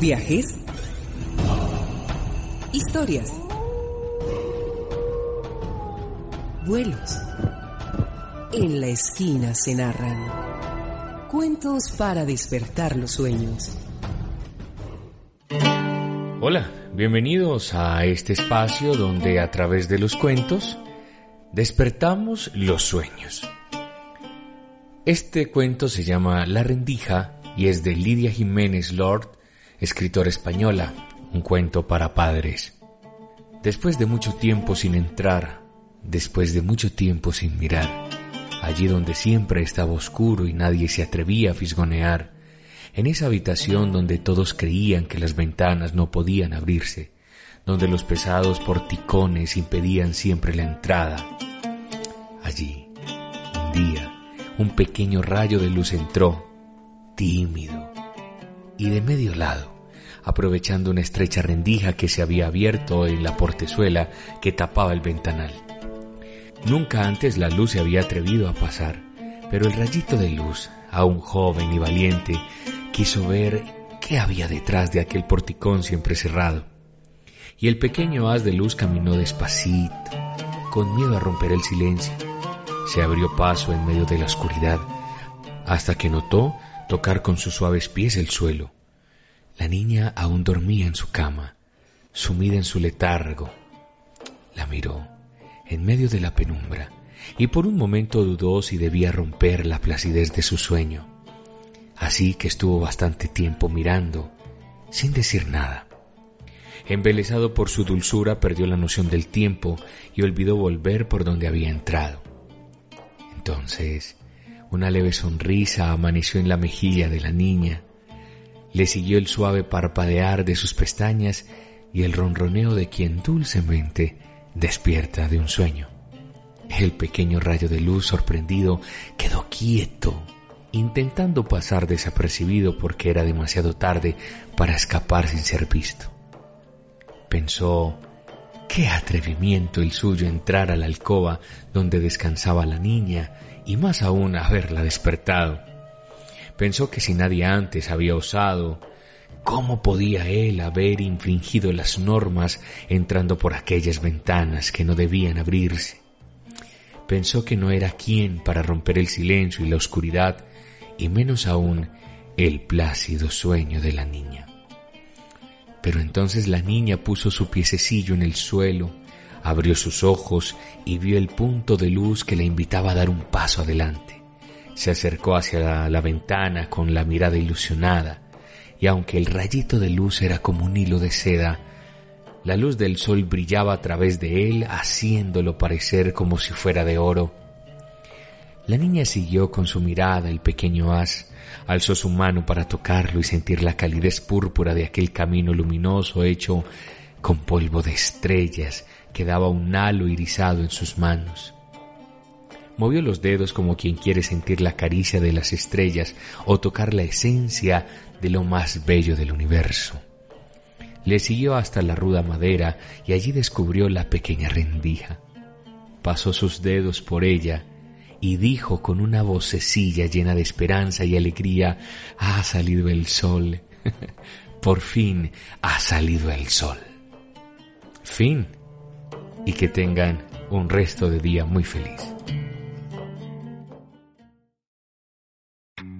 Viajes. Historias. Vuelos. En la esquina se narran. Cuentos para despertar los sueños. Hola, bienvenidos a este espacio donde a través de los cuentos despertamos los sueños. Este cuento se llama La rendija y es de Lidia Jiménez Lord escritora española, un cuento para padres. Después de mucho tiempo sin entrar, después de mucho tiempo sin mirar, allí donde siempre estaba oscuro y nadie se atrevía a fisgonear, en esa habitación donde todos creían que las ventanas no podían abrirse, donde los pesados porticones impedían siempre la entrada. Allí, un día, un pequeño rayo de luz entró, tímido, y de medio lado, aprovechando una estrecha rendija que se había abierto en la portezuela que tapaba el ventanal. Nunca antes la luz se había atrevido a pasar, pero el rayito de luz, aún joven y valiente, quiso ver qué había detrás de aquel porticón siempre cerrado. Y el pequeño haz de luz caminó despacito, con miedo a romper el silencio. Se abrió paso en medio de la oscuridad, hasta que notó tocar con sus suaves pies el suelo. La niña aún dormía en su cama, sumida en su letargo. La miró, en medio de la penumbra, y por un momento dudó si debía romper la placidez de su sueño. Así que estuvo bastante tiempo mirando, sin decir nada. Embelesado por su dulzura, perdió la noción del tiempo y olvidó volver por donde había entrado. Entonces, una leve sonrisa amaneció en la mejilla de la niña. Le siguió el suave parpadear de sus pestañas y el ronroneo de quien dulcemente despierta de un sueño. El pequeño rayo de luz sorprendido quedó quieto, intentando pasar desapercibido porque era demasiado tarde para escapar sin ser visto. Pensó, qué atrevimiento el suyo entrar a la alcoba donde descansaba la niña y más aún haberla despertado. Pensó que si nadie antes había osado, ¿cómo podía él haber infringido las normas entrando por aquellas ventanas que no debían abrirse? Pensó que no era quien para romper el silencio y la oscuridad, y menos aún el plácido sueño de la niña. Pero entonces la niña puso su piececillo en el suelo, Abrió sus ojos y vio el punto de luz que le invitaba a dar un paso adelante. Se acercó hacia la, ventana con la mirada ilusionada, y aunque el rayito de luz era como un hilo de seda, la luz del sol brillaba a través de él, haciéndolo parecer como si fuera de oro. La niña siguió con su mirada el pequeño haz, alzó su mano para tocarlo y sentir la calidez púrpura de aquel camino luminoso hecho con polvo de estrellas quedaba un halo irisado en sus manos. Movió los dedos como quien quiere sentir la caricia de las estrellas o tocar la esencia de lo más bello del universo. Le siguió hasta la ruda madera y allí descubrió la pequeña rendija. Pasó sus dedos por ella y dijo con una vocecilla llena de esperanza y alegría, ha salido el sol. por fin ha salido el sol. Fin y que tengan un resto de día muy feliz.